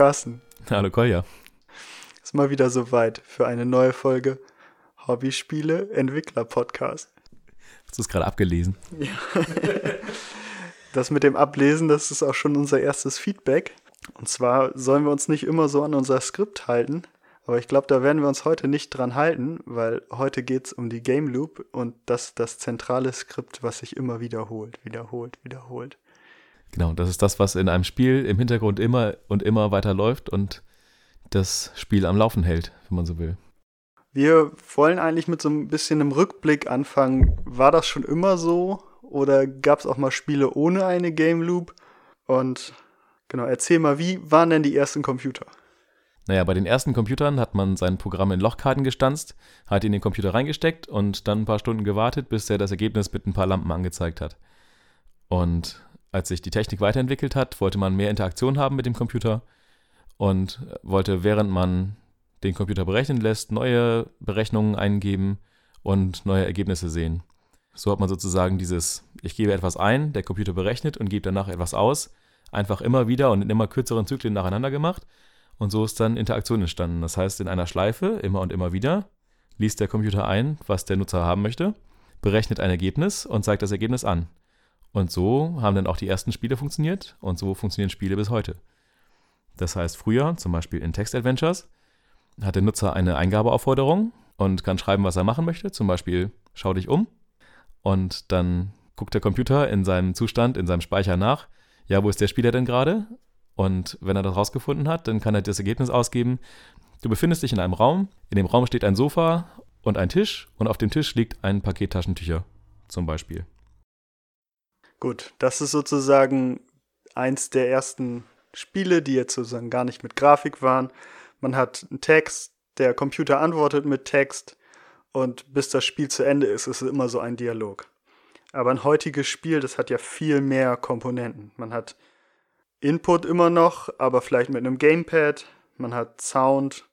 Hallo Carsten. Hallo Kolja. Ist mal wieder soweit für eine neue Folge Hobbyspiele Entwickler Podcast. Hast du es gerade abgelesen? Ja. das mit dem Ablesen, das ist auch schon unser erstes Feedback. Und zwar sollen wir uns nicht immer so an unser Skript halten, aber ich glaube, da werden wir uns heute nicht dran halten, weil heute geht es um die Game Loop und das das zentrale Skript, was sich immer wiederholt, wiederholt, wiederholt. Genau, das ist das, was in einem Spiel im Hintergrund immer und immer weiter läuft und das Spiel am Laufen hält, wenn man so will. Wir wollen eigentlich mit so ein bisschen einem Rückblick anfangen. War das schon immer so oder gab es auch mal Spiele ohne eine Game Loop? Und genau, erzähl mal, wie waren denn die ersten Computer? Naja, bei den ersten Computern hat man sein Programm in Lochkarten gestanzt, hat ihn in den Computer reingesteckt und dann ein paar Stunden gewartet, bis er das Ergebnis mit ein paar Lampen angezeigt hat. Und als sich die Technik weiterentwickelt hat, wollte man mehr Interaktion haben mit dem Computer und wollte, während man den Computer berechnen lässt, neue Berechnungen eingeben und neue Ergebnisse sehen. So hat man sozusagen dieses, ich gebe etwas ein, der Computer berechnet und gibt danach etwas aus, einfach immer wieder und in immer kürzeren Zyklen nacheinander gemacht und so ist dann Interaktion entstanden. Das heißt, in einer Schleife, immer und immer wieder, liest der Computer ein, was der Nutzer haben möchte, berechnet ein Ergebnis und zeigt das Ergebnis an. Und so haben dann auch die ersten Spiele funktioniert und so funktionieren Spiele bis heute. Das heißt, früher, zum Beispiel in Text-Adventures, hat der Nutzer eine Eingabeaufforderung und kann schreiben, was er machen möchte. Zum Beispiel, schau dich um. Und dann guckt der Computer in seinem Zustand, in seinem Speicher nach, ja, wo ist der Spieler denn gerade? Und wenn er das rausgefunden hat, dann kann er das Ergebnis ausgeben. Du befindest dich in einem Raum, in dem Raum steht ein Sofa und ein Tisch und auf dem Tisch liegt ein Paket Taschentücher zum Beispiel. Gut, das ist sozusagen eins der ersten Spiele, die jetzt sozusagen gar nicht mit Grafik waren. Man hat einen Text, der Computer antwortet mit Text und bis das Spiel zu Ende ist, ist es immer so ein Dialog. Aber ein heutiges Spiel, das hat ja viel mehr Komponenten. Man hat Input immer noch, aber vielleicht mit einem Gamepad. Man hat Sound,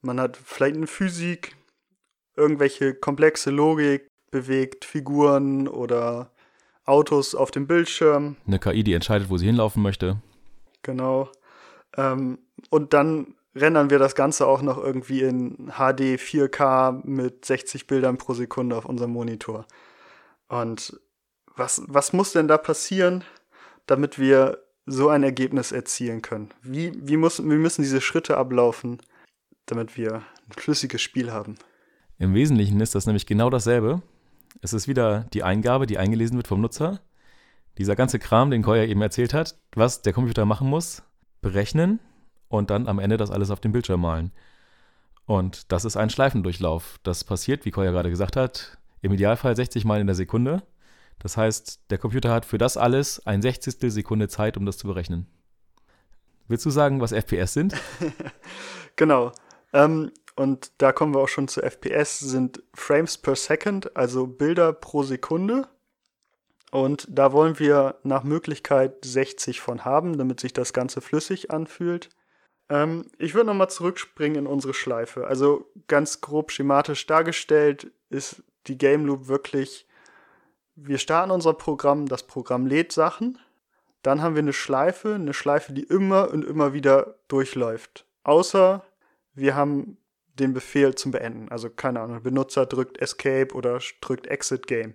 man hat vielleicht eine Physik, irgendwelche komplexe Logik, bewegt Figuren oder Autos auf dem Bildschirm. Eine KI, die entscheidet, wo sie hinlaufen möchte. Genau. Ähm, und dann rendern wir das Ganze auch noch irgendwie in HD 4K mit 60 Bildern pro Sekunde auf unserem Monitor. Und was, was muss denn da passieren, damit wir so ein Ergebnis erzielen können? Wie, wie, muss, wie müssen diese Schritte ablaufen, damit wir ein flüssiges Spiel haben? Im Wesentlichen ist das nämlich genau dasselbe. Es ist wieder die Eingabe, die eingelesen wird vom Nutzer. Dieser ganze Kram, den Koya eben erzählt hat, was der Computer machen muss, berechnen und dann am Ende das alles auf dem Bildschirm malen. Und das ist ein Schleifendurchlauf. Das passiert, wie Koya gerade gesagt hat, im Idealfall 60 Mal in der Sekunde. Das heißt, der Computer hat für das alles ein Sechzigstel Sekunde Zeit, um das zu berechnen. Willst du sagen, was FPS sind? genau. Ähm, und da kommen wir auch schon zu FPS, sind Frames per Second, also Bilder pro Sekunde. Und da wollen wir nach Möglichkeit 60 von haben, damit sich das Ganze flüssig anfühlt. Ähm, ich würde nochmal zurückspringen in unsere Schleife. Also ganz grob schematisch dargestellt ist die Game Loop wirklich wir starten unser Programm, das Programm lädt Sachen, dann haben wir eine Schleife, eine Schleife, die immer und immer wieder durchläuft. Außer wir haben den Befehl zum Beenden. Also keine Ahnung, Benutzer drückt Escape oder drückt Exit Game.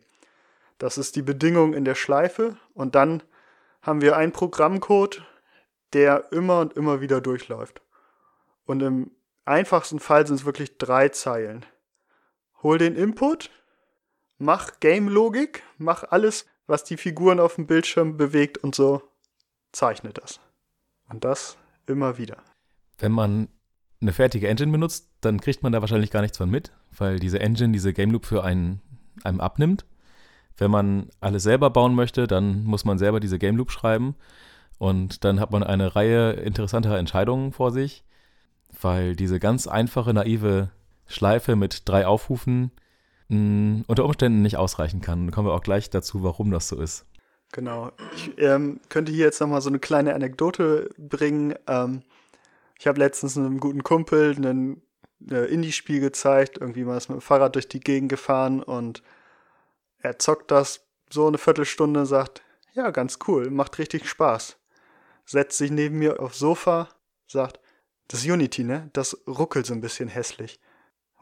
Das ist die Bedingung in der Schleife und dann haben wir einen Programmcode, der immer und immer wieder durchläuft. Und im einfachsten Fall sind es wirklich drei Zeilen. Hol den Input, mach Game-Logik, mach alles, was die Figuren auf dem Bildschirm bewegt und so, zeichne das. Und das immer wieder. Wenn man eine fertige Engine benutzt, dann kriegt man da wahrscheinlich gar nichts von mit, weil diese Engine diese Game Loop für einen einem abnimmt. Wenn man alles selber bauen möchte, dann muss man selber diese Game Loop schreiben und dann hat man eine Reihe interessanter Entscheidungen vor sich, weil diese ganz einfache, naive Schleife mit drei Aufrufen mh, unter Umständen nicht ausreichen kann. Dann kommen wir auch gleich dazu, warum das so ist. Genau. Ich ähm, könnte hier jetzt nochmal so eine kleine Anekdote bringen. Ähm, ich habe letztens einem guten Kumpel ein äh, Indie-Spiel gezeigt. Irgendwie mal ist mit dem Fahrrad durch die Gegend gefahren und er zockt das so eine Viertelstunde, sagt, ja, ganz cool, macht richtig Spaß. Setzt sich neben mir aufs Sofa sagt, das Unity, ne? Das ruckelt so ein bisschen hässlich.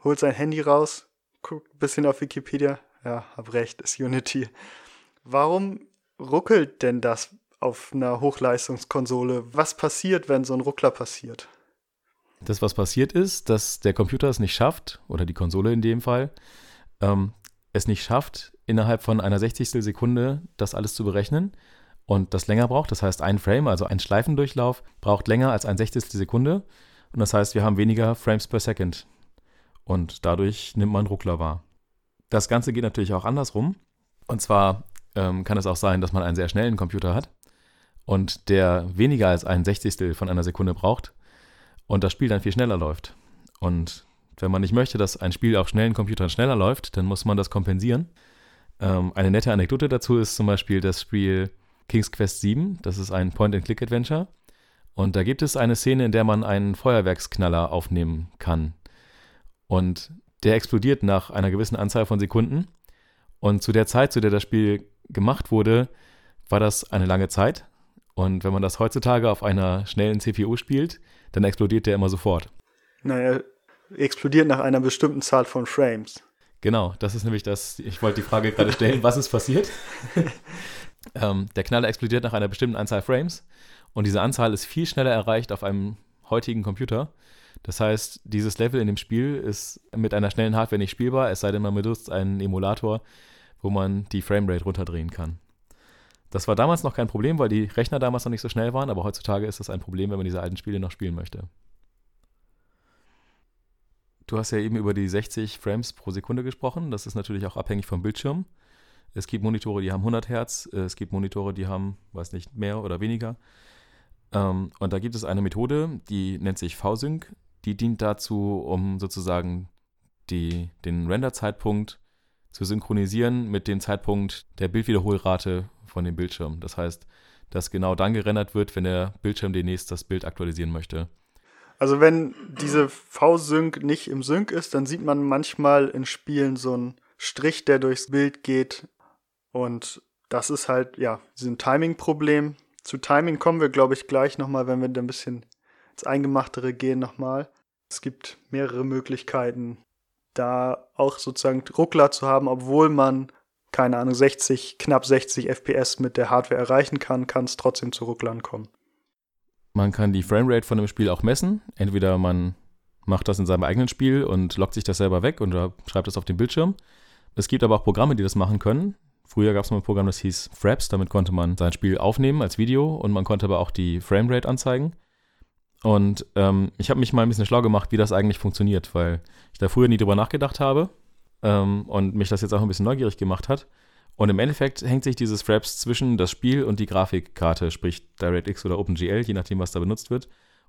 Holt sein Handy raus, guckt ein bisschen auf Wikipedia. Ja, hab recht, ist Unity. Warum ruckelt denn das auf einer Hochleistungskonsole? Was passiert, wenn so ein Ruckler passiert? Das, was passiert ist, dass der Computer es nicht schafft, oder die Konsole in dem Fall, ähm, es nicht schafft, innerhalb von einer Sechzigstel Sekunde das alles zu berechnen und das länger braucht. Das heißt, ein Frame, also ein Schleifendurchlauf, braucht länger als ein Sechzigstel Sekunde. Und das heißt, wir haben weniger Frames per Second. Und dadurch nimmt man Ruckler wahr. Das Ganze geht natürlich auch andersrum. Und zwar ähm, kann es auch sein, dass man einen sehr schnellen Computer hat und der weniger als ein Sechzigstel von einer Sekunde braucht und das Spiel dann viel schneller läuft. Und wenn man nicht möchte, dass ein Spiel auf schnellen Computern schneller läuft, dann muss man das kompensieren. Ähm, eine nette Anekdote dazu ist zum Beispiel das Spiel King's Quest 7. Das ist ein Point-and-Click-Adventure. Und da gibt es eine Szene, in der man einen Feuerwerksknaller aufnehmen kann. Und der explodiert nach einer gewissen Anzahl von Sekunden. Und zu der Zeit, zu der das Spiel gemacht wurde, war das eine lange Zeit. Und wenn man das heutzutage auf einer schnellen CPU spielt, dann explodiert der immer sofort. Naja, explodiert nach einer bestimmten Zahl von Frames. Genau, das ist nämlich das, ich wollte die Frage gerade stellen, was ist passiert? ähm, der Knaller explodiert nach einer bestimmten Anzahl Frames und diese Anzahl ist viel schneller erreicht auf einem heutigen Computer. Das heißt, dieses Level in dem Spiel ist mit einer schnellen Hardware nicht spielbar, es sei denn, man benutzt einen Emulator, wo man die Framerate runterdrehen kann. Das war damals noch kein Problem, weil die Rechner damals noch nicht so schnell waren, aber heutzutage ist das ein Problem, wenn man diese alten Spiele noch spielen möchte. Du hast ja eben über die 60 Frames pro Sekunde gesprochen. Das ist natürlich auch abhängig vom Bildschirm. Es gibt Monitore, die haben 100 Hertz. Es gibt Monitore, die haben, weiß nicht, mehr oder weniger. Ähm, und da gibt es eine Methode, die nennt sich V-Sync. Die dient dazu, um sozusagen die, den Render-Zeitpunkt zu synchronisieren mit dem Zeitpunkt der Bildwiederholrate von dem Bildschirm. Das heißt, dass genau dann gerendert wird, wenn der Bildschirm demnächst das Bild aktualisieren möchte. Also wenn diese V-Sync nicht im Sync ist, dann sieht man manchmal in Spielen so einen Strich, der durchs Bild geht. Und das ist halt, ja, ein Timing-Problem. Zu Timing kommen wir, glaube ich, gleich nochmal, wenn wir da ein bisschen ins Eingemachtere gehen nochmal. Es gibt mehrere Möglichkeiten, da auch sozusagen Ruckler zu haben, obwohl man, keine Ahnung, 60, knapp 60 FPS mit der Hardware erreichen kann, kann es trotzdem zu Rucklern kommen. Man kann die Framerate von dem Spiel auch messen. Entweder man macht das in seinem eigenen Spiel und lockt sich das selber weg oder schreibt das auf den Bildschirm. Es gibt aber auch Programme, die das machen können. Früher gab es mal ein Programm, das hieß Fraps. Damit konnte man sein Spiel aufnehmen als Video und man konnte aber auch die Framerate anzeigen. Und ähm, ich habe mich mal ein bisschen schlau gemacht, wie das eigentlich funktioniert, weil ich da früher nie drüber nachgedacht habe ähm, und mich das jetzt auch ein bisschen neugierig gemacht hat. Und im Endeffekt hängt sich dieses Fraps zwischen das Spiel und die Grafikkarte, sprich DirectX oder OpenGL, je nachdem, was da benutzt wird,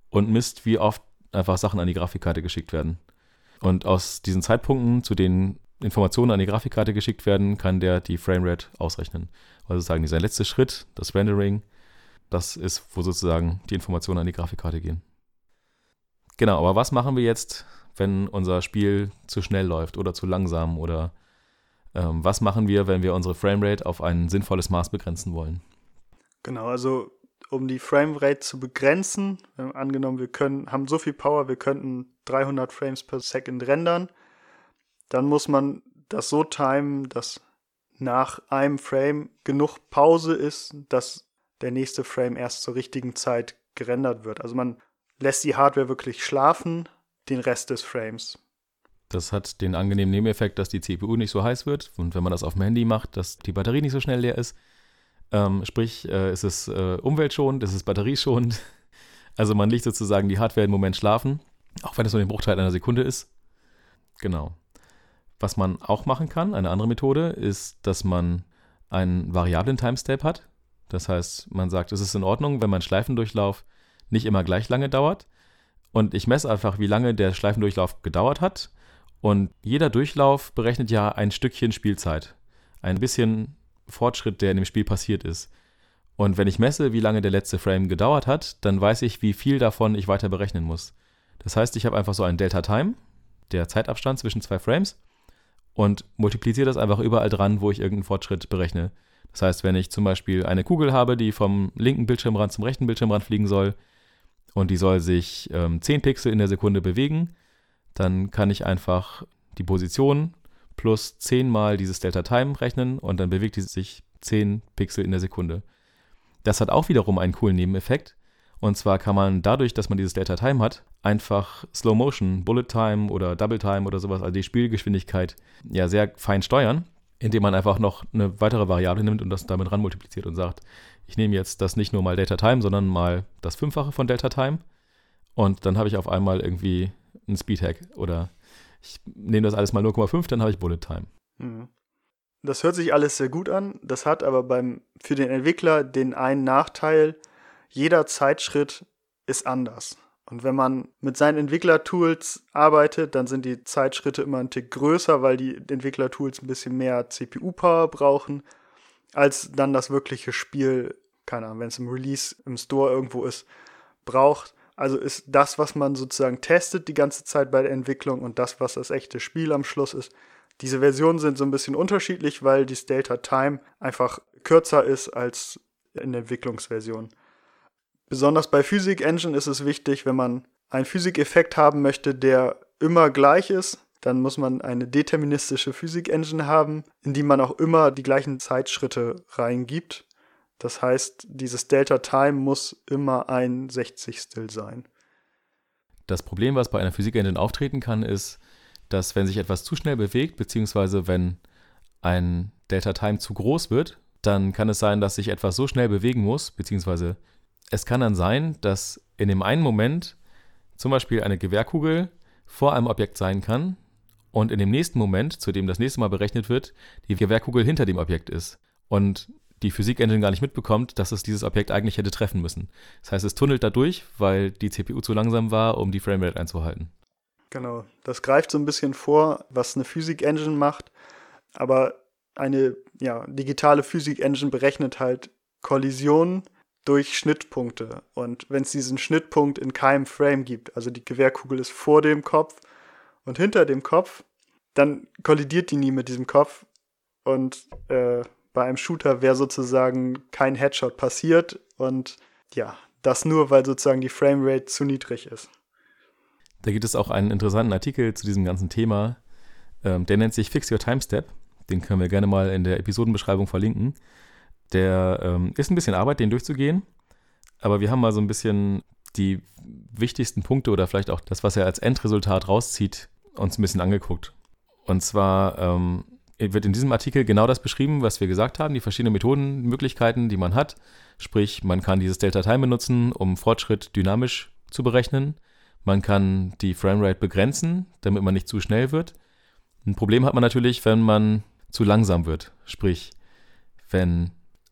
und misst, wie oft einfach Sachen an die Grafikkarte geschickt werden. Und aus diesen Zeitpunkten, zu denen Informationen an die Grafikkarte geschickt werden, kann der die Framerate ausrechnen. Also sagen, dieser letzte Schritt, das Rendering, das ist, wo sozusagen die Informationen an die Grafikkarte gehen. Genau, aber was machen wir jetzt, wenn unser Spiel zu schnell läuft oder zu langsam oder ähm, was machen wir, wenn wir unsere Framerate auf ein sinnvolles Maß begrenzen wollen? Genau, also um die Framerate zu begrenzen, äh, angenommen, wir können, haben so viel Power, wir könnten 300 Frames per Second rendern, dann muss man das so timen, dass nach einem Frame genug Pause ist, dass der nächste Frame erst zur richtigen Zeit gerendert wird. Also man lässt die Hardware wirklich schlafen, den Rest des Frames. Das hat den angenehmen Nebeneffekt, dass die CPU nicht so heiß wird und wenn man das auf dem Handy macht, dass die Batterie nicht so schnell leer ist. Ähm, sprich, äh, es ist äh, umweltschonend, es ist batterieschonend. Also man legt sozusagen die Hardware im Moment schlafen, auch wenn es nur den Bruchteil einer Sekunde ist. Genau. Was man auch machen kann, eine andere Methode, ist, dass man einen variablen Timestep hat. Das heißt, man sagt, es ist in Ordnung, wenn mein Schleifendurchlauf nicht immer gleich lange dauert. Und ich messe einfach, wie lange der Schleifendurchlauf gedauert hat und jeder Durchlauf berechnet ja ein Stückchen Spielzeit. Ein bisschen Fortschritt, der in dem Spiel passiert ist. Und wenn ich messe, wie lange der letzte Frame gedauert hat, dann weiß ich, wie viel davon ich weiter berechnen muss. Das heißt, ich habe einfach so einen Delta Time, der Zeitabstand zwischen zwei Frames, und multipliziere das einfach überall dran, wo ich irgendeinen Fortschritt berechne. Das heißt, wenn ich zum Beispiel eine Kugel habe, die vom linken Bildschirmrand zum rechten Bildschirmrand fliegen soll, und die soll sich ähm, 10 Pixel in der Sekunde bewegen, dann kann ich einfach die Position plus 10 mal dieses Delta Time rechnen und dann bewegt die sich 10 Pixel in der Sekunde. Das hat auch wiederum einen coolen Nebeneffekt. Und zwar kann man dadurch, dass man dieses Delta Time hat, einfach Slow Motion, Bullet Time oder Double Time oder sowas, also die Spielgeschwindigkeit, ja sehr fein steuern, indem man einfach noch eine weitere Variable nimmt und das damit ran multipliziert und sagt, ich nehme jetzt das nicht nur mal Delta Time, sondern mal das Fünffache von Delta Time. Und dann habe ich auf einmal irgendwie einen Speedhack oder ich nehme das alles mal 0,5, dann habe ich Bullet Time. Mhm. Das hört sich alles sehr gut an. Das hat aber beim, für den Entwickler den einen Nachteil, jeder Zeitschritt ist anders. Und wenn man mit seinen Entwicklertools arbeitet, dann sind die Zeitschritte immer ein Tick größer, weil die Entwicklertools ein bisschen mehr CPU-Power brauchen, als dann das wirkliche Spiel, keine Ahnung, wenn es im Release im Store irgendwo ist, braucht. Also ist das, was man sozusagen testet die ganze Zeit bei der Entwicklung und das, was das echte Spiel am Schluss ist. Diese Versionen sind so ein bisschen unterschiedlich, weil die Delta Time einfach kürzer ist als in der Entwicklungsversion. Besonders bei Physik Engine ist es wichtig, wenn man einen Physikeffekt haben möchte, der immer gleich ist, dann muss man eine deterministische Physik Engine haben, in die man auch immer die gleichen Zeitschritte reingibt. Das heißt, dieses Delta Time muss immer ein Sechzigstel sein. Das Problem, was bei einer Physik-Engine auftreten kann, ist, dass wenn sich etwas zu schnell bewegt, beziehungsweise wenn ein Delta Time zu groß wird, dann kann es sein, dass sich etwas so schnell bewegen muss, beziehungsweise es kann dann sein, dass in dem einen Moment zum Beispiel eine Gewehrkugel vor einem Objekt sein kann und in dem nächsten Moment, zu dem das nächste Mal berechnet wird, die Gewehrkugel hinter dem Objekt ist. Und die Physik-Engine gar nicht mitbekommt, dass es dieses Objekt eigentlich hätte treffen müssen. Das heißt, es tunnelt dadurch, weil die CPU zu langsam war, um die Framerate einzuhalten. Genau, das greift so ein bisschen vor, was eine Physik-Engine macht, aber eine ja, digitale Physik-Engine berechnet halt Kollisionen durch Schnittpunkte. Und wenn es diesen Schnittpunkt in keinem Frame gibt, also die Gewehrkugel ist vor dem Kopf und hinter dem Kopf, dann kollidiert die nie mit diesem Kopf und äh, bei einem Shooter wäre sozusagen kein Headshot passiert und ja, das nur, weil sozusagen die Framerate zu niedrig ist. Da gibt es auch einen interessanten Artikel zu diesem ganzen Thema. Ähm, der nennt sich Fix Your Time Step. Den können wir gerne mal in der Episodenbeschreibung verlinken. Der ähm, ist ein bisschen Arbeit, den durchzugehen. Aber wir haben mal so ein bisschen die wichtigsten Punkte oder vielleicht auch das, was er als Endresultat rauszieht, uns ein bisschen angeguckt. Und zwar ähm, wird in diesem Artikel genau das beschrieben, was wir gesagt haben, die verschiedenen Methodenmöglichkeiten, die man hat. Sprich, man kann dieses Delta Time benutzen, um Fortschritt dynamisch zu berechnen. Man kann die Framerate begrenzen, damit man nicht zu schnell wird. Ein Problem hat man natürlich, wenn man zu langsam wird. Sprich, wenn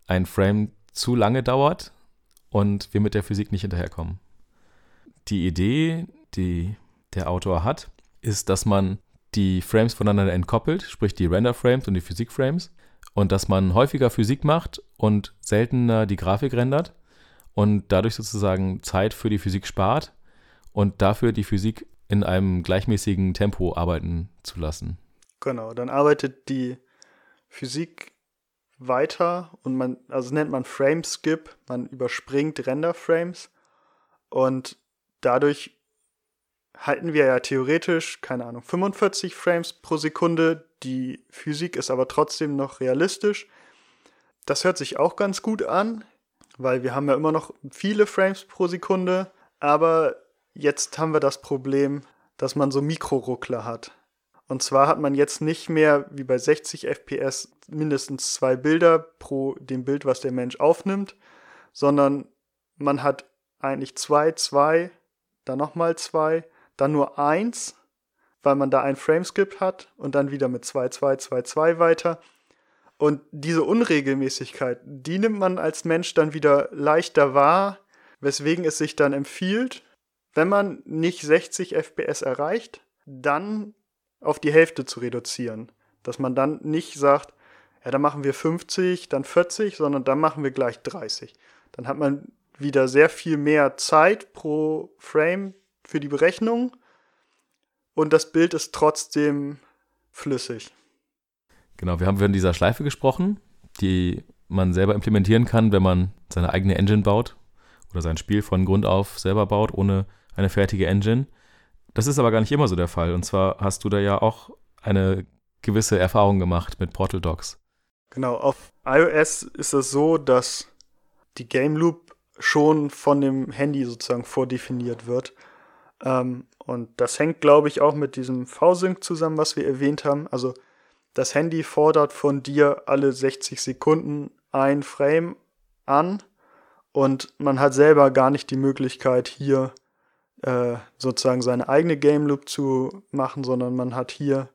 ein Frame zu lange dauert und wir mit der Physik nicht hinterherkommen. Die Idee, die der Autor hat, ist, dass man die Frames voneinander entkoppelt, sprich die Render-Frames und die Physik-Frames, und dass man häufiger Physik macht und seltener die Grafik rendert und dadurch sozusagen Zeit für die Physik spart und dafür die Physik in einem gleichmäßigen Tempo arbeiten zu lassen. Genau, dann arbeitet die Physik weiter und man, also nennt man Frame Skip, man überspringt Render Frames und dadurch halten wir ja theoretisch, keine Ahnung, 45 Frames pro Sekunde. Die Physik ist aber trotzdem noch realistisch. Das hört sich auch ganz gut an, weil wir haben ja immer noch viele Frames pro Sekunde. Aber jetzt haben wir das Problem, dass man so Mikroruckler hat. Und zwar hat man jetzt nicht mehr wie bei 60 FPS mindestens zwei Bilder pro dem Bild, was der Mensch aufnimmt, sondern man hat eigentlich zwei, zwei, dann nochmal zwei dann nur eins, weil man da ein Frameskip hat und dann wieder mit 2, 2, 2, 2 weiter. Und diese Unregelmäßigkeit, die nimmt man als Mensch dann wieder leichter wahr, weswegen es sich dann empfiehlt, wenn man nicht 60 FPS erreicht, dann auf die Hälfte zu reduzieren. Dass man dann nicht sagt, ja, dann machen wir 50, dann 40, sondern dann machen wir gleich 30. Dann hat man wieder sehr viel mehr Zeit pro Frame für die Berechnung und das Bild ist trotzdem flüssig. Genau, wir haben von dieser Schleife gesprochen, die man selber implementieren kann, wenn man seine eigene Engine baut oder sein Spiel von Grund auf selber baut, ohne eine fertige Engine. Das ist aber gar nicht immer so der Fall. Und zwar hast du da ja auch eine gewisse Erfahrung gemacht mit Portal Docs. Genau, auf iOS ist es so, dass die Game Loop schon von dem Handy sozusagen vordefiniert wird. Ähm, und das hängt, glaube ich, auch mit diesem V-Sync zusammen, was wir erwähnt haben. Also das Handy fordert von dir alle 60 Sekunden ein Frame an und man hat selber gar nicht die Möglichkeit, hier äh, sozusagen seine eigene Game Loop zu machen, sondern man hat hier,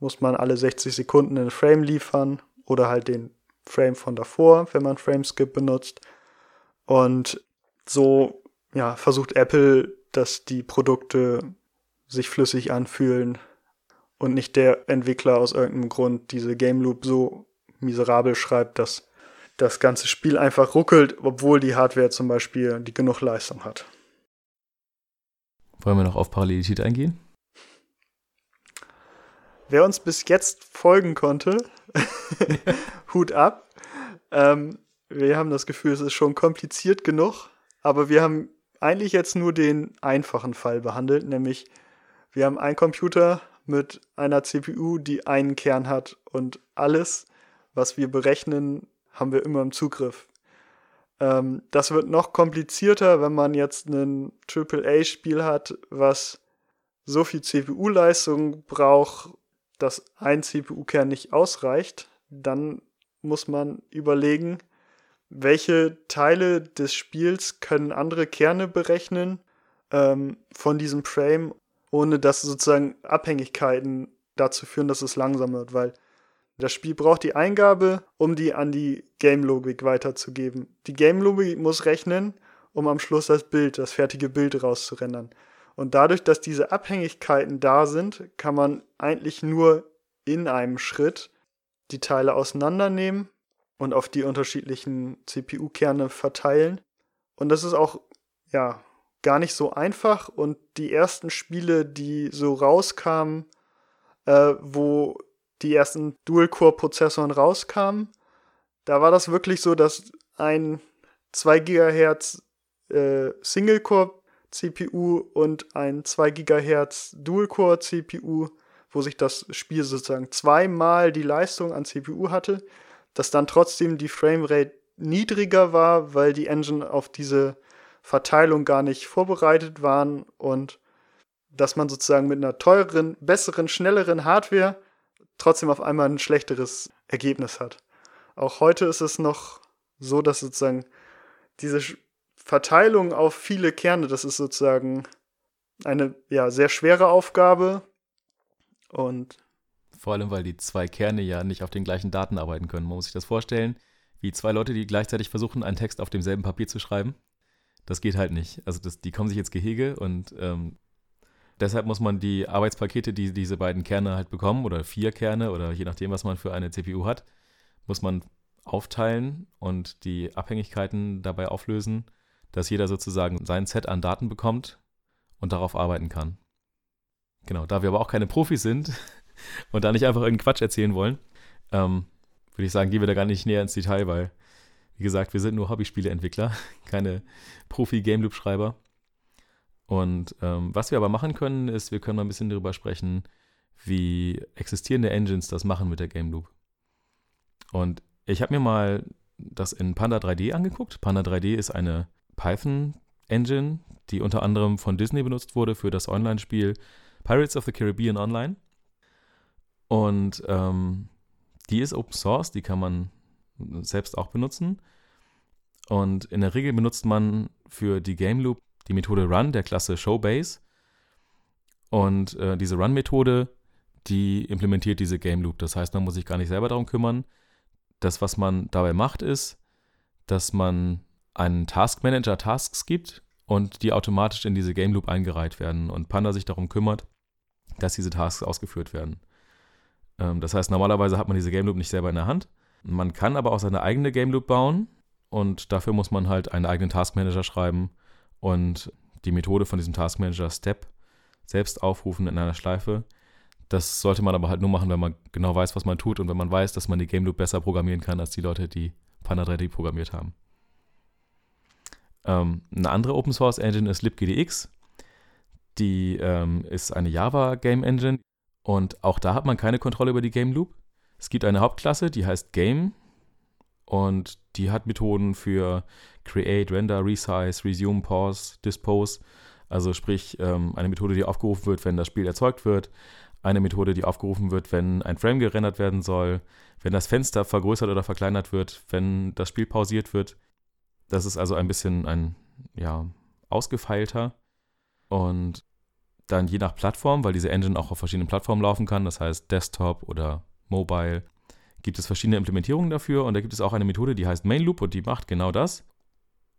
muss man alle 60 Sekunden einen Frame liefern oder halt den Frame von davor, wenn man Frameskip benutzt. Und so ja, versucht Apple, dass die Produkte sich flüssig anfühlen und nicht der Entwickler aus irgendeinem Grund diese Game Loop so miserabel schreibt, dass das ganze Spiel einfach ruckelt, obwohl die Hardware zum Beispiel die genug Leistung hat. Wollen wir noch auf Parallelität eingehen? Wer uns bis jetzt folgen konnte, Hut ab. Ähm, wir haben das Gefühl, es ist schon kompliziert genug, aber wir haben eigentlich jetzt nur den einfachen Fall behandelt, nämlich wir haben einen Computer mit einer CPU, die einen Kern hat und alles, was wir berechnen, haben wir immer im Zugriff. Ähm, das wird noch komplizierter, wenn man jetzt ein AAA-Spiel hat, was so viel CPU-Leistung braucht, dass ein CPU-Kern nicht ausreicht. Dann muss man überlegen, welche Teile des Spiels können andere Kerne berechnen ähm, von diesem Frame, ohne dass sozusagen Abhängigkeiten dazu führen, dass es langsam wird, weil das Spiel braucht die Eingabe, um die an die Game-Logik weiterzugeben. Die Game-Logik muss rechnen, um am Schluss das Bild, das fertige Bild rauszurendern. Und dadurch, dass diese Abhängigkeiten da sind, kann man eigentlich nur in einem Schritt die Teile auseinandernehmen und auf die unterschiedlichen CPU-Kerne verteilen. Und das ist auch, ja, gar nicht so einfach. Und die ersten Spiele, die so rauskamen, äh, wo die ersten Dual-Core-Prozessoren rauskamen, da war das wirklich so, dass ein 2 GHz äh, Single-Core-CPU und ein 2 GHz Dual-Core-CPU, wo sich das Spiel sozusagen zweimal die Leistung an CPU hatte, dass dann trotzdem die Framerate niedriger war, weil die Engine auf diese Verteilung gar nicht vorbereitet waren und dass man sozusagen mit einer teureren, besseren, schnelleren Hardware trotzdem auf einmal ein schlechteres Ergebnis hat. Auch heute ist es noch so, dass sozusagen diese Verteilung auf viele Kerne, das ist sozusagen eine ja, sehr schwere Aufgabe. Und vor allem, weil die zwei Kerne ja nicht auf den gleichen Daten arbeiten können. Man muss sich das vorstellen, wie zwei Leute, die gleichzeitig versuchen, einen Text auf demselben Papier zu schreiben. Das geht halt nicht. Also das, die kommen sich ins Gehege und ähm, Deshalb muss man die Arbeitspakete, die diese beiden Kerne halt bekommen, oder vier Kerne, oder je nachdem, was man für eine CPU hat, muss man aufteilen und die Abhängigkeiten dabei auflösen, dass jeder sozusagen sein Set an Daten bekommt und darauf arbeiten kann. Genau, da wir aber auch keine Profis sind und da nicht einfach irgendeinen Quatsch erzählen wollen, ähm, würde ich sagen, gehen wir da gar nicht näher ins Detail, weil, wie gesagt, wir sind nur Hobbyspieleentwickler, keine Profi-Game-Loop-Schreiber. Und ähm, was wir aber machen können, ist, wir können mal ein bisschen darüber sprechen, wie existierende Engines das machen mit der Game Loop. Und ich habe mir mal das in Panda 3D angeguckt. Panda 3D ist eine Python-Engine, die unter anderem von Disney benutzt wurde für das Online-Spiel Pirates of the Caribbean Online. Und ähm, die ist Open Source, die kann man selbst auch benutzen. Und in der Regel benutzt man für die Game Loop die Methode Run der Klasse Showbase. Und äh, diese Run-Methode, die implementiert diese Game Loop. Das heißt, man muss sich gar nicht selber darum kümmern. Das, was man dabei macht, ist, dass man einen Task Manager Tasks gibt und die automatisch in diese Game Loop eingereiht werden und Panda sich darum kümmert, dass diese Tasks ausgeführt werden. Ähm, das heißt, normalerweise hat man diese Game Loop nicht selber in der Hand. Man kann aber auch seine eigene Game Loop bauen und dafür muss man halt einen eigenen Task Manager schreiben und die Methode von diesem Task Manager Step selbst aufrufen in einer Schleife. Das sollte man aber halt nur machen, wenn man genau weiß, was man tut und wenn man weiß, dass man die Game Loop besser programmieren kann als die Leute, die Panda 3D programmiert haben. Ähm, eine andere Open Source Engine ist libgdx. Die ähm, ist eine Java Game Engine und auch da hat man keine Kontrolle über die Game Loop. Es gibt eine Hauptklasse, die heißt Game und die hat Methoden für Create, Render, Resize, Resume, Pause, Dispose. Also sprich ähm, eine Methode, die aufgerufen wird, wenn das Spiel erzeugt wird. Eine Methode, die aufgerufen wird, wenn ein Frame gerendert werden soll, wenn das Fenster vergrößert oder verkleinert wird, wenn das Spiel pausiert wird. Das ist also ein bisschen ein, ja, ausgefeilter. Und dann je nach Plattform, weil diese Engine auch auf verschiedenen Plattformen laufen kann, das heißt Desktop oder Mobile, gibt es verschiedene Implementierungen dafür und da gibt es auch eine Methode, die heißt Main Loop und die macht genau das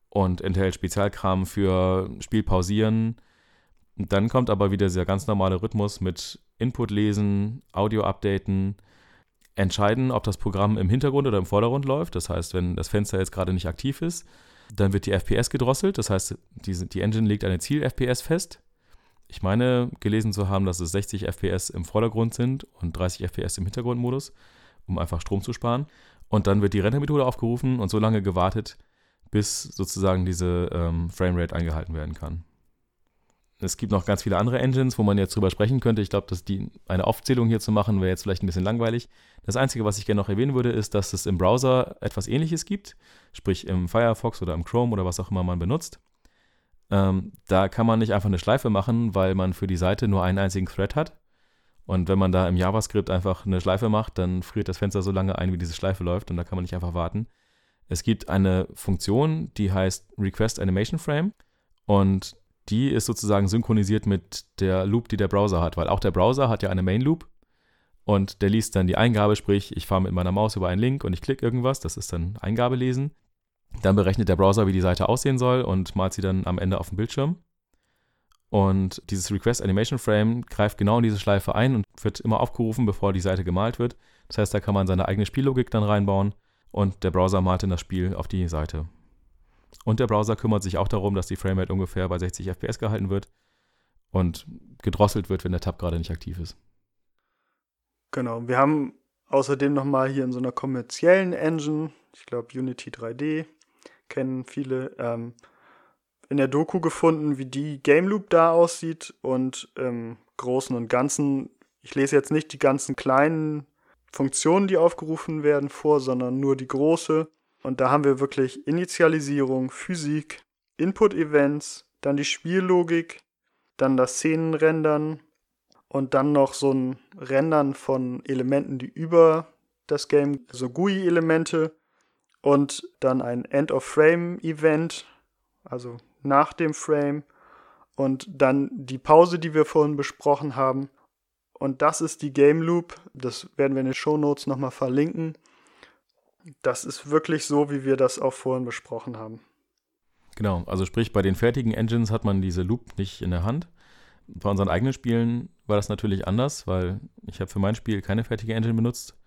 und enthält Spezialkram für Spiel pausieren. Dann kommt aber wieder dieser ganz normale Rhythmus mit Input lesen, Audio updaten, entscheiden, ob das Programm im Hintergrund oder im Vordergrund läuft. Das heißt, wenn das Fenster jetzt gerade nicht aktiv ist, dann wird die FPS gedrosselt. Das heißt, die, die Engine legt eine Ziel-FPS fest. Ich meine, gelesen zu haben, dass es 60 FPS im Vordergrund sind und 30 FPS im Hintergrundmodus um einfach Strom zu sparen. Und dann wird die Rendermethode aufgerufen und so lange gewartet, bis sozusagen diese ähm, Framerate eingehalten werden kann. Es gibt noch ganz viele andere Engines, wo man jetzt drüber sprechen könnte. Ich glaube, dass die eine Aufzählung hier zu machen, wäre jetzt vielleicht ein bisschen langweilig. Das Einzige, was ich gerne noch erwähnen würde, ist, dass es im Browser etwas ähnliches gibt, sprich im Firefox oder im Chrome oder was auch immer man benutzt. Ähm, da kann man nicht einfach eine Schleife machen, weil man für die Seite nur einen einzigen Thread hat, und wenn man da im JavaScript einfach eine Schleife macht, dann friert das Fenster so lange ein, wie diese Schleife läuft und da kann man nicht einfach warten. Es gibt eine Funktion, die heißt Request Animation Frame und die ist sozusagen synchronisiert mit der Loop, die der Browser hat, weil auch der Browser hat ja eine Main Loop und der liest dann die Eingabe, sprich, ich fahre mit meiner Maus über einen Link und ich klicke irgendwas, das ist dann Eingabelesen. Dann berechnet der Browser, wie die Seite aussehen soll und malt sie dann am Ende auf dem Bildschirm. Und dieses Request Animation Frame greift genau in diese Schleife ein und wird immer aufgerufen, bevor die Seite gemalt wird. Das heißt, da kann man seine eigene Spiellogik dann reinbauen und der Browser malt dann das Spiel auf die Seite. Und der Browser kümmert sich auch darum, dass die Framerate ungefähr bei 60 FPS gehalten wird und gedrosselt wird, wenn der Tab gerade nicht aktiv ist. Genau, wir haben außerdem nochmal hier in so einer kommerziellen Engine, ich glaube Unity 3D, kennen viele, ähm, in der Doku gefunden, wie die Game Loop da aussieht und im Großen und Ganzen, ich lese jetzt nicht die ganzen kleinen Funktionen, die aufgerufen werden, vor, sondern nur die große. Und da haben wir wirklich Initialisierung, Physik, Input-Events, dann die Spiellogik, dann das Szenenrendern und dann noch so ein Rendern von Elementen, die über das Game, so GUI-Elemente und dann ein End-of-Frame-Event, also nach dem Frame und dann die Pause, die wir vorhin besprochen haben. Und das ist die Game Loop. Das werden wir in den Show Notes nochmal verlinken. Das ist wirklich so, wie wir das auch vorhin besprochen haben. Genau, also sprich, bei den fertigen Engines hat man diese Loop nicht in der Hand. Bei unseren eigenen Spielen war das natürlich anders, weil ich habe für mein Spiel keine fertige Engine benutzt.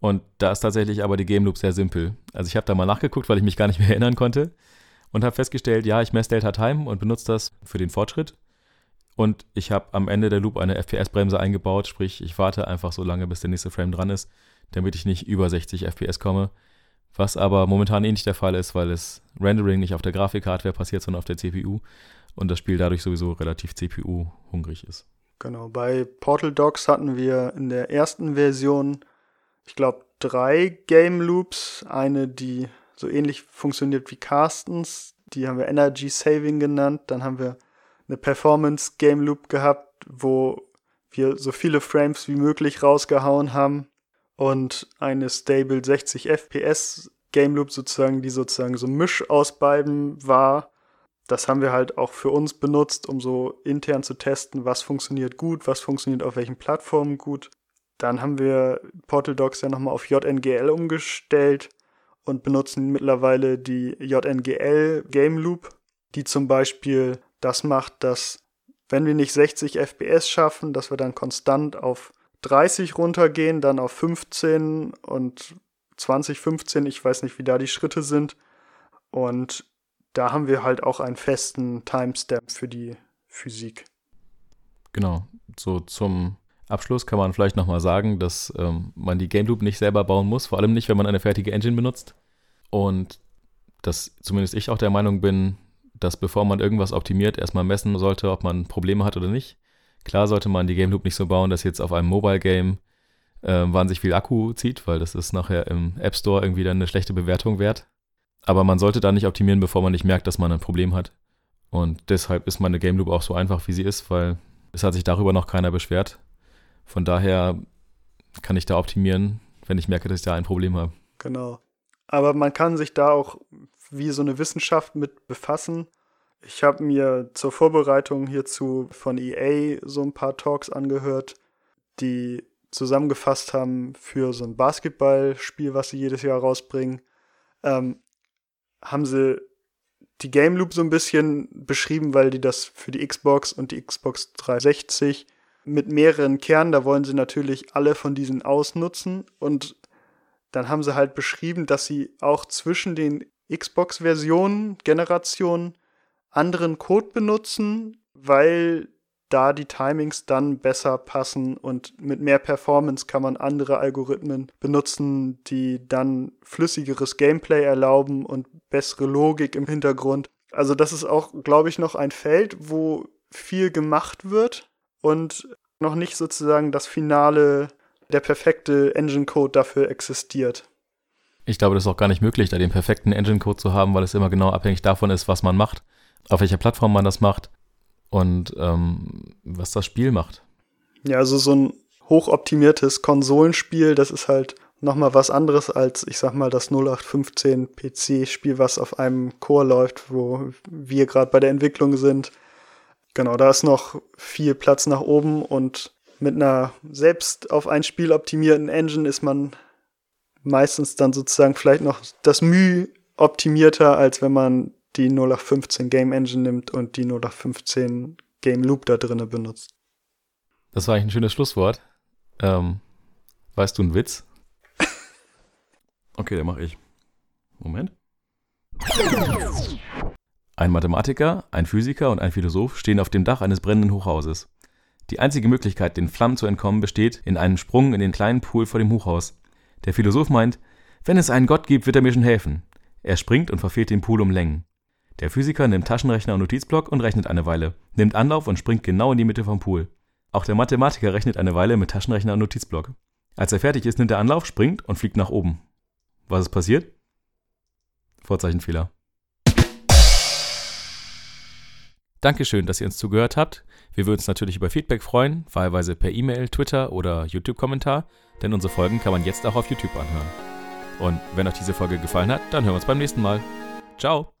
Und da ist tatsächlich aber die Game Loop sehr simpel. Also ich habe da mal nachgeguckt, weil ich mich gar nicht mehr erinnern konnte und habe festgestellt, ja, ich messe Delta Time und benutze das für den Fortschritt. Und ich habe am Ende der Loop eine FPS-Bremse eingebaut, sprich, ich warte einfach so lange, bis der nächste Frame dran ist, damit ich nicht über 60 FPS komme. Was aber momentan eh nicht der Fall ist, weil das Rendering nicht auf der Grafikhardware passiert, sondern auf der CPU und das Spiel dadurch sowieso relativ CPU-hungrig ist. Genau, bei Portal Docs hatten wir in der ersten Version, ich glaube, drei Game Loops. Eine, die so ähnlich funktioniert wie Carstens. Die haben wir Energy Saving genannt. Dann haben wir eine Performance Game Loop gehabt, wo wir so viele Frames wie möglich rausgehauen haben. Und eine Stable 60 FPS Game Loop sozusagen, die sozusagen so Misch aus beiden war. Das haben wir halt auch für uns benutzt, um so intern zu testen, was funktioniert gut, was funktioniert auf welchen Plattformen gut. Dann haben wir Portal Docs ja nochmal auf JNGL umgestellt und benutzen mittlerweile die JNGL Game Loop, die zum Beispiel das macht, dass wenn wir nicht 60 FPS schaffen, dass wir dann konstant auf 30 runtergehen, dann auf 15 und 20, 15, ich weiß nicht, wie da die Schritte sind. Und da haben wir halt auch einen festen Timestamp für die Physik. Genau, so zum Abschluss kann man vielleicht nochmal sagen, dass ähm, man die Game Loop nicht selber bauen muss, vor allem nicht, wenn man eine fertige Engine benutzt. Und dass zumindest ich auch der Meinung bin, dass bevor man irgendwas optimiert, erstmal messen sollte, ob man Probleme hat oder nicht. Klar sollte man die Game Loop nicht so bauen, dass jetzt auf einem Mobile Game äh, wahnsinnig viel Akku zieht, weil das ist nachher im App Store irgendwie dann eine schlechte Bewertung wert. Aber man sollte da nicht optimieren, bevor man nicht merkt, dass man ein Problem hat. Und deshalb ist meine Game Loop auch so einfach, wie sie ist, weil es hat sich darüber noch keiner beschwert. Von daher kann ich da optimieren, wenn ich merke, dass ich da ein Problem habe. Genau. Aber man kann sich da auch wie so eine Wissenschaft mit befassen. Ich habe mir zur Vorbereitung hierzu von EA so ein paar Talks angehört, die zusammengefasst haben für so ein Basketballspiel, was sie jedes Jahr rausbringen. Ähm, haben sie die Game Loop so ein bisschen beschrieben, weil die das für die Xbox und die Xbox 360 mit mehreren Kernen, da wollen sie natürlich alle von diesen ausnutzen und dann haben sie halt beschrieben, dass sie auch zwischen den Xbox-Versionen, Generationen anderen Code benutzen, weil da die Timings dann besser passen und mit mehr Performance kann man andere Algorithmen benutzen, die dann flüssigeres Gameplay erlauben und bessere Logik im Hintergrund. Also das ist auch, glaube ich, noch ein Feld, wo viel gemacht wird und noch nicht sozusagen das finale, der perfekte Engine-Code dafür existiert. Ich glaube, das ist auch gar nicht möglich, da den perfekten Engine-Code zu haben, weil es immer genau abhängig davon ist, was man macht, auf welcher Plattform man das macht und ähm, was das Spiel macht. Ja, also so ein hochoptimiertes Konsolenspiel, das ist halt nochmal was anderes als, ich sag mal, das 0815 PC-Spiel, was auf einem Core läuft, wo wir gerade bei der Entwicklung sind. Genau, da ist noch viel Platz nach oben und mit einer selbst auf ein Spiel optimierten Engine ist man meistens dann sozusagen vielleicht noch das Mühe optimierter, als wenn man die 0815 Game Engine nimmt und die 0815 Game Loop da drinne benutzt. Das war eigentlich ein schönes Schlusswort. Ähm, weißt du einen Witz? Okay, den mache ich. Moment. Ein Mathematiker, ein Physiker und ein Philosoph stehen auf dem Dach eines brennenden Hochhauses. Die einzige Möglichkeit, den Flammen zu entkommen, besteht in einem Sprung in den kleinen Pool vor dem Hochhaus. Der Philosoph meint, wenn es einen Gott gibt, wird er mir schon helfen. Er springt und verfehlt den Pool um Längen. Der Physiker nimmt Taschenrechner und Notizblock und rechnet eine Weile, nimmt Anlauf und springt genau in die Mitte vom Pool. Auch der Mathematiker rechnet eine Weile mit Taschenrechner und Notizblock. Als er fertig ist, nimmt er Anlauf, springt und fliegt nach oben. Was ist passiert? Vorzeichenfehler. Dankeschön, dass ihr uns zugehört habt. Wir würden uns natürlich über Feedback freuen, wahlweise per E-Mail, Twitter oder YouTube-Kommentar, denn unsere Folgen kann man jetzt auch auf YouTube anhören. Und wenn euch diese Folge gefallen hat, dann hören wir uns beim nächsten Mal. Ciao!